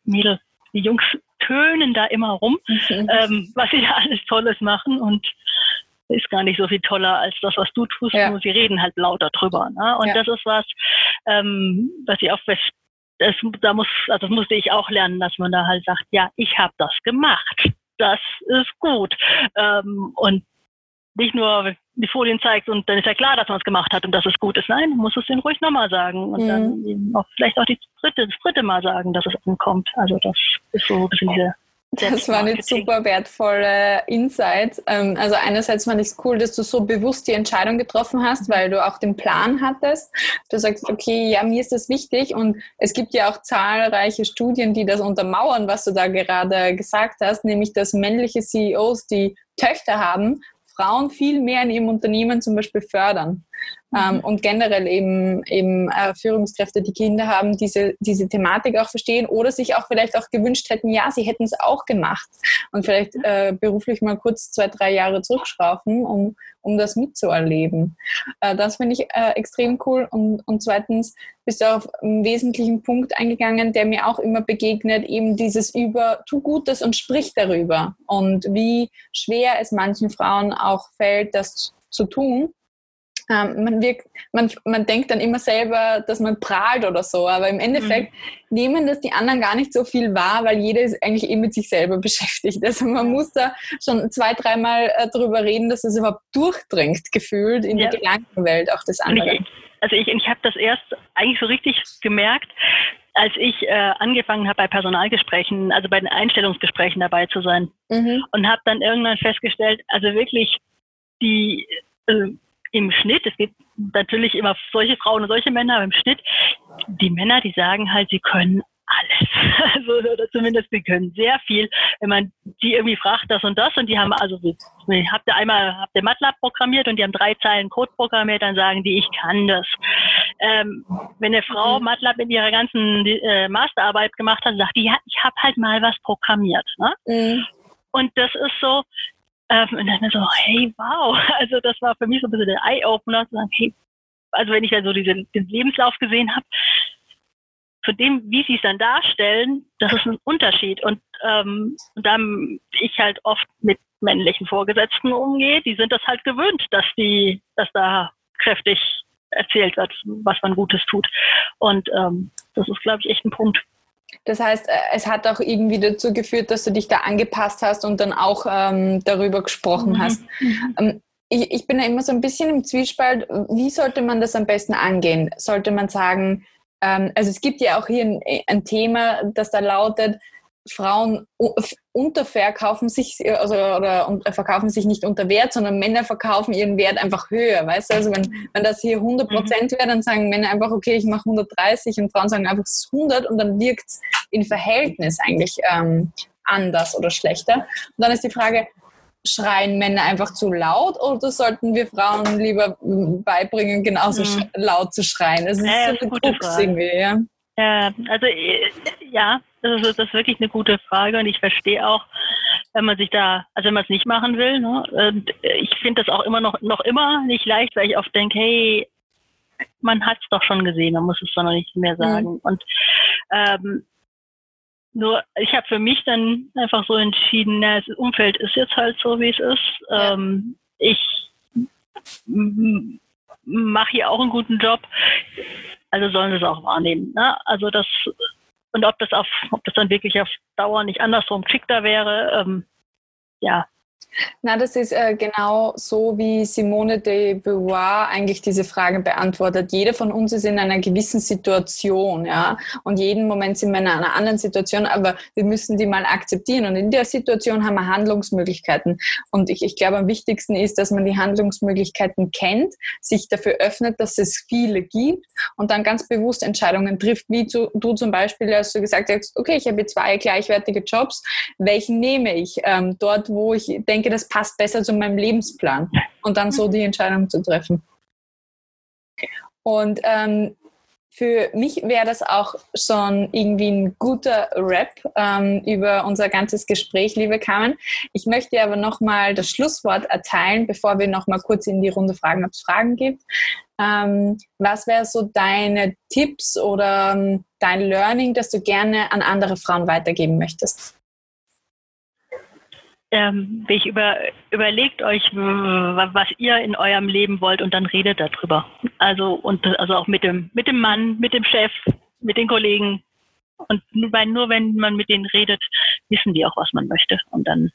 Mädel, die Jungs tönen da immer rum, mhm. ähm, was sie da alles Tolles machen und ist gar nicht so viel toller als das, was du tust, ja. nur sie reden halt lauter drüber. Ne? Und ja. das ist was, ähm, was ich auch fest das, da muss, also das musste ich auch lernen, dass man da halt sagt, ja, ich habe das gemacht. Das ist gut. Ähm, und nicht nur die Folien zeigt und dann ist ja klar, dass man es gemacht hat und dass es gut ist. Nein, man muss es denen ruhig nochmal sagen und mhm. dann auch vielleicht auch die dritte, das dritte Mal sagen, dass es ankommt. Also das ist so ein bisschen diese das waren jetzt super wertvolle Insights. Ähm, also einerseits fand ich es cool, dass du so bewusst die Entscheidung getroffen hast, weil du auch den Plan hattest. Du sagst, okay, ja, mir ist das wichtig und es gibt ja auch zahlreiche Studien, die das untermauern, was du da gerade gesagt hast, nämlich dass männliche CEOs, die Töchter haben, Frauen viel mehr in ihrem Unternehmen zum Beispiel fördern. Ähm, mhm. und generell eben, eben äh, Führungskräfte, die Kinder haben, diese, diese Thematik auch verstehen oder sich auch vielleicht auch gewünscht hätten, ja, sie hätten es auch gemacht und vielleicht äh, beruflich mal kurz zwei, drei Jahre zurückschrauben, um, um das mitzuerleben. Äh, das finde ich äh, extrem cool und, und zweitens bist du auf einen wesentlichen Punkt eingegangen, der mir auch immer begegnet, eben dieses über, tu Gutes und sprich darüber und wie schwer es manchen Frauen auch fällt, das zu tun ähm, man, wirkt, man, man denkt dann immer selber, dass man prahlt oder so, aber im Endeffekt mhm. nehmen das die anderen gar nicht so viel wahr, weil jeder ist eigentlich eh mit sich selber beschäftigt. Also man muss da schon zwei, dreimal äh, drüber reden, dass es überhaupt durchdringt, gefühlt in ja. die Gedankenwelt auch des anderen. Also ich, ich habe das erst eigentlich so richtig gemerkt, als ich äh, angefangen habe bei Personalgesprächen, also bei den Einstellungsgesprächen dabei zu sein mhm. und habe dann irgendwann festgestellt, also wirklich die äh, im Schnitt, es gibt natürlich immer solche Frauen und solche Männer, aber im Schnitt, die Männer, die sagen halt, sie können alles. Also, oder zumindest sie können sehr viel. Wenn man die irgendwie fragt, das und das, und die haben, also, habt ihr einmal, habt ihr MATLAB programmiert und die haben drei Zeilen Code programmiert, dann sagen die, ich kann das. Ähm, wenn eine Frau mhm. MATLAB in ihrer ganzen äh, Masterarbeit gemacht hat, sagt die, ja, ich habe halt mal was programmiert. Ne? Mhm. Und das ist so, ähm, und dann so, hey, wow. Also das war für mich so ein bisschen der Eye-Opener, zu sagen, hey, also wenn ich dann so diesen, den Lebenslauf gesehen habe, zu dem, wie sie es dann darstellen, das ist ein Unterschied. Und ähm, dann ich halt oft mit männlichen Vorgesetzten umgehe, die sind das halt gewöhnt, dass die, dass da kräftig erzählt wird, was man Gutes tut. Und ähm, das ist, glaube ich, echt ein Punkt. Das heißt, äh, es hat auch irgendwie dazu geführt, dass du dich da angepasst hast und dann auch ähm, darüber gesprochen mhm. hast. Mhm. Ähm, ich, ich, bin da immer so ein bisschen im Zwiespalt. Wie sollte man das am besten angehen? Sollte man sagen, ähm, also es gibt ja auch hier ein, ein Thema, das da lautet, Frauen unterverkaufen sich also, oder verkaufen sich nicht unter Wert, sondern Männer verkaufen ihren Wert einfach höher. Weißt du, also wenn, wenn das hier 100 Prozent wäre, dann sagen Männer einfach, okay, ich mache 130 und Frauen sagen einfach, es ist 100 und dann wirkt es in Verhältnis eigentlich ähm, anders oder schlechter. Und dann ist die Frage, schreien Männer einfach zu laut oder sollten wir Frauen lieber beibringen, genauso mhm. laut zu schreien? Das ist ja, so eine Krux irgendwie, ja. Ja, also äh, ja, das ist, das ist wirklich eine gute Frage und ich verstehe auch, wenn man sich da, also wenn man es nicht machen will. Ne? Und ich finde das auch immer noch, noch immer nicht leicht, weil ich oft denke, hey, man hat es doch schon gesehen, man muss es doch noch nicht mehr mhm. sagen. Mhm. Und ähm, nur, ich habe für mich dann einfach so entschieden, na, das Umfeld ist jetzt halt so, wie es ist. Ja. Ähm, ich mache hier auch einen guten Job. Also sollen sie es auch wahrnehmen. Ne? Also das und ob das auf, ob das dann wirklich auf Dauer nicht andersrum geschickter wäre, ähm, ja, na, das ist äh, genau so, wie Simone de Beauvoir eigentlich diese Frage beantwortet. Jeder von uns ist in einer gewissen Situation, ja, und jeden Moment sind wir in einer anderen Situation, aber wir müssen die mal akzeptieren. Und in der Situation haben wir Handlungsmöglichkeiten. Und ich, ich glaube, am wichtigsten ist, dass man die Handlungsmöglichkeiten kennt, sich dafür öffnet, dass es viele gibt und dann ganz bewusst Entscheidungen trifft, wie zu, du zum Beispiel, als du gesagt hast, okay, ich habe zwei gleichwertige Jobs, welchen nehme ich? Ähm, dort, wo ich denke, denke, das passt besser zu meinem Lebensplan und dann so die Entscheidung zu treffen. Und ähm, für mich wäre das auch schon irgendwie ein guter Rap ähm, über unser ganzes Gespräch, liebe Carmen. Ich möchte aber nochmal das Schlusswort erteilen, bevor wir nochmal kurz in die Runde fragen, ob es Fragen gibt. Ähm, was wäre so deine Tipps oder ähm, dein Learning, das du gerne an andere Frauen weitergeben möchtest? Ähm, ich über, überlegt euch, was ihr in eurem Leben wollt und dann redet darüber. Also und also auch mit dem mit dem Mann, mit dem Chef, mit den Kollegen. Und nur, weil, nur wenn man mit denen redet, wissen die auch, was man möchte. Und dann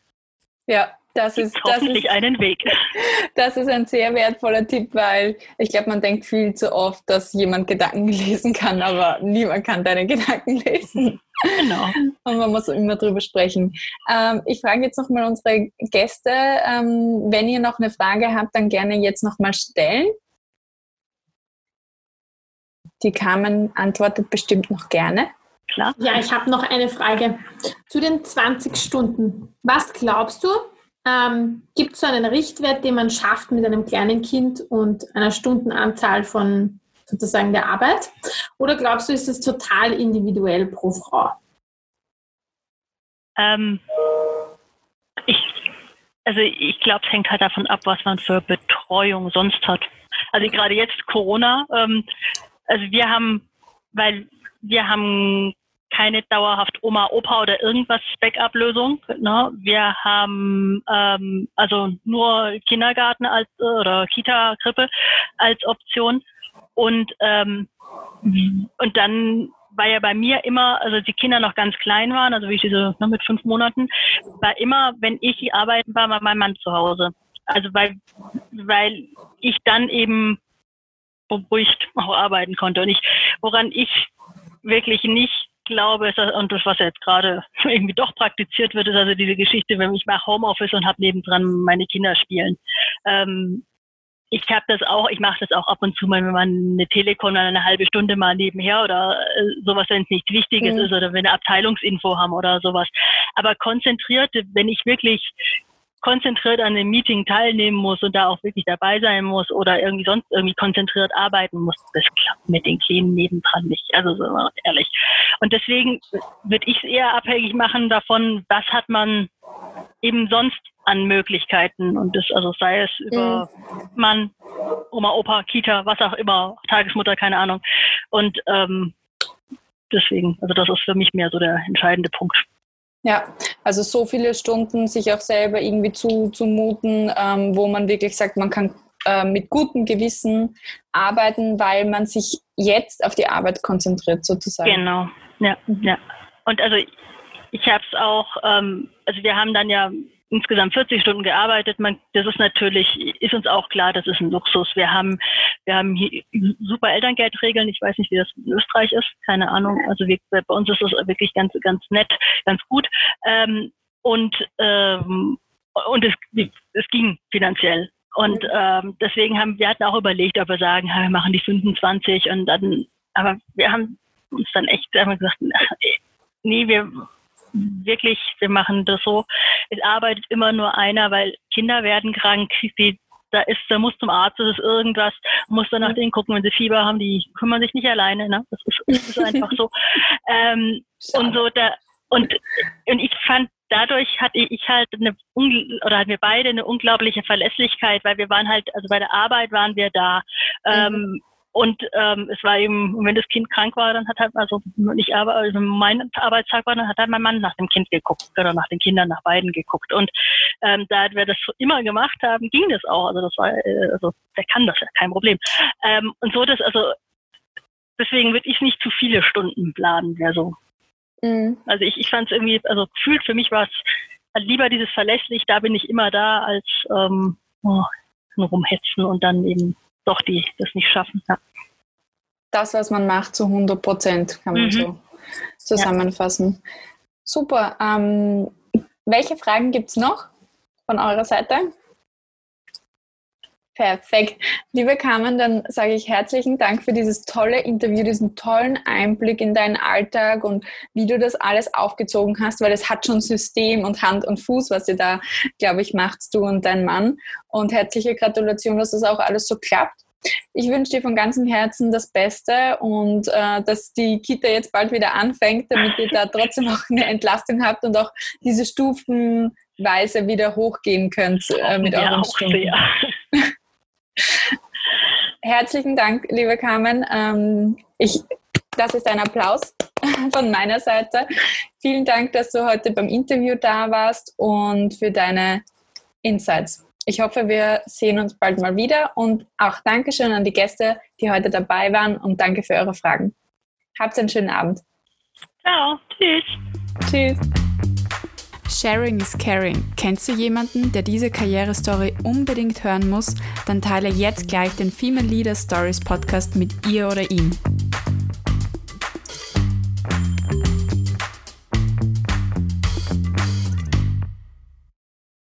ja, das ist hoffentlich das ist, einen Weg. Das ist ein sehr wertvoller Tipp, weil ich glaube, man denkt viel zu oft, dass jemand Gedanken lesen kann, aber niemand kann deine Gedanken lesen. Genau. Und man muss immer drüber sprechen. Ähm, ich frage jetzt nochmal unsere Gäste, ähm, wenn ihr noch eine Frage habt, dann gerne jetzt nochmal stellen. Die Carmen antwortet bestimmt noch gerne. Klar. Ja, ich habe noch eine Frage zu den 20 Stunden. Was glaubst du, ähm, gibt es einen Richtwert, den man schafft mit einem kleinen Kind und einer Stundenanzahl von sozusagen der Arbeit? Oder glaubst du, ist es total individuell pro Frau? Ähm, ich, also ich glaube, es hängt halt davon ab, was man für Betreuung sonst hat. Also gerade jetzt Corona, ähm, also wir haben, weil wir haben keine dauerhaft Oma, Opa oder irgendwas Backup-Lösung. Ne? Wir haben ähm, also nur Kindergarten als oder Kita, Krippe als Option. Und ähm, und dann war ja bei mir immer, also die Kinder noch ganz klein waren, also wie ich diese ne, mit fünf Monaten, war immer, wenn ich arbeiten war, war mein Mann zu Hause. Also weil, weil ich dann eben beruhigt auch arbeiten konnte. Und ich, woran ich wirklich nicht glaube, und das, was jetzt gerade irgendwie doch praktiziert wird, ist also diese Geschichte, wenn ich mache Homeoffice und habe nebendran meine Kinder spielen. Ähm, ich habe das auch, ich mache das auch ab und zu mal, wenn man eine Telekom eine halbe Stunde mal nebenher oder äh, sowas, wenn es nichts Wichtiges mhm. ist oder wenn eine Abteilungsinfo haben oder sowas. Aber konzentriert, wenn ich wirklich konzentriert an dem Meeting teilnehmen muss und da auch wirklich dabei sein muss oder irgendwie sonst irgendwie konzentriert arbeiten muss, das klappt mit den Kleinen nebendran nicht. Also so ehrlich. Und deswegen würde ich es eher abhängig machen davon, was hat man eben sonst an Möglichkeiten und das also sei es über mhm. Mann, Oma, Opa, Kita, was auch immer, Tagesmutter, keine Ahnung. Und ähm, deswegen, also das ist für mich mehr so der entscheidende Punkt. Ja, also so viele Stunden sich auch selber irgendwie zuzumuten, ähm, wo man wirklich sagt, man kann äh, mit gutem Gewissen arbeiten, weil man sich jetzt auf die Arbeit konzentriert sozusagen. Genau, ja, mhm. ja. Und also ich habe es auch, ähm, also wir haben dann ja insgesamt 40 Stunden gearbeitet. Man, das ist natürlich, ist uns auch klar, das ist ein Luxus. Wir haben, wir haben hier super Elterngeldregeln. Ich weiß nicht, wie das in Österreich ist. Keine Ahnung. Also wir, bei uns ist das wirklich ganz, ganz nett, ganz gut. Ähm, und, ähm, und es, es ging finanziell. Und ähm, deswegen haben wir hatten auch überlegt, ob wir sagen, wir machen die 25 und dann, aber wir haben uns dann echt haben gesagt, nee, wir wirklich, wir machen das so. Es arbeitet immer nur einer, weil Kinder werden krank, die, da ist, da muss zum Arzt, das ist irgendwas, muss dann nach denen gucken, wenn sie Fieber haben, die kümmern sich nicht alleine, ne? Das ist, das ist einfach so. Ähm, und so da, und, und ich fand, dadurch hatte ich halt eine, oder hatten wir beide eine unglaubliche Verlässlichkeit, weil wir waren halt, also bei der Arbeit waren wir da. Ähm, mhm. Und ähm, es war eben, wenn das Kind krank war, dann hat halt, also nicht aber, also mein Arbeitstag war, dann hat halt mein Mann nach dem Kind geguckt oder nach den Kindern, nach beiden geguckt. Und ähm, da wir das immer gemacht haben, ging das auch. Also das war, äh, also der kann das ja, kein Problem. Ähm, und so das, also deswegen würde ich nicht zu viele Stunden planen, wäre so. Mhm. Also ich, ich fand es irgendwie, also gefühlt für mich war es lieber dieses verlässlich, da bin ich immer da, als ähm, oh, rumhetzen und dann eben doch die das nicht schaffen. Ja. Das, was man macht, zu 100 Prozent, kann man mhm. so zusammenfassen. Ja. Super. Ähm, welche Fragen gibt es noch von eurer Seite? Perfekt. Liebe Carmen, dann sage ich herzlichen Dank für dieses tolle Interview, diesen tollen Einblick in deinen Alltag und wie du das alles aufgezogen hast, weil es hat schon System und Hand und Fuß, was ihr da, glaube ich, macht, du und dein Mann. Und herzliche Gratulation, dass das auch alles so klappt. Ich wünsche dir von ganzem Herzen das Beste und äh, dass die Kita jetzt bald wieder anfängt, damit ihr da trotzdem auch eine Entlastung habt und auch diese stufenweise wieder hochgehen könnt äh, mit ja, euren Stunden. Herzlichen Dank, liebe Carmen. Ähm, ich, das ist ein Applaus von meiner Seite. Vielen Dank, dass du heute beim Interview da warst und für deine Insights. Ich hoffe, wir sehen uns bald mal wieder und auch Dankeschön an die Gäste, die heute dabei waren und danke für eure Fragen. Habt einen schönen Abend. Ciao. Tschüss. Tschüss. Sharing is Caring. Kennst du jemanden, der diese Karrierestory unbedingt hören muss? Dann teile jetzt gleich den Female Leader Stories Podcast mit ihr oder ihm.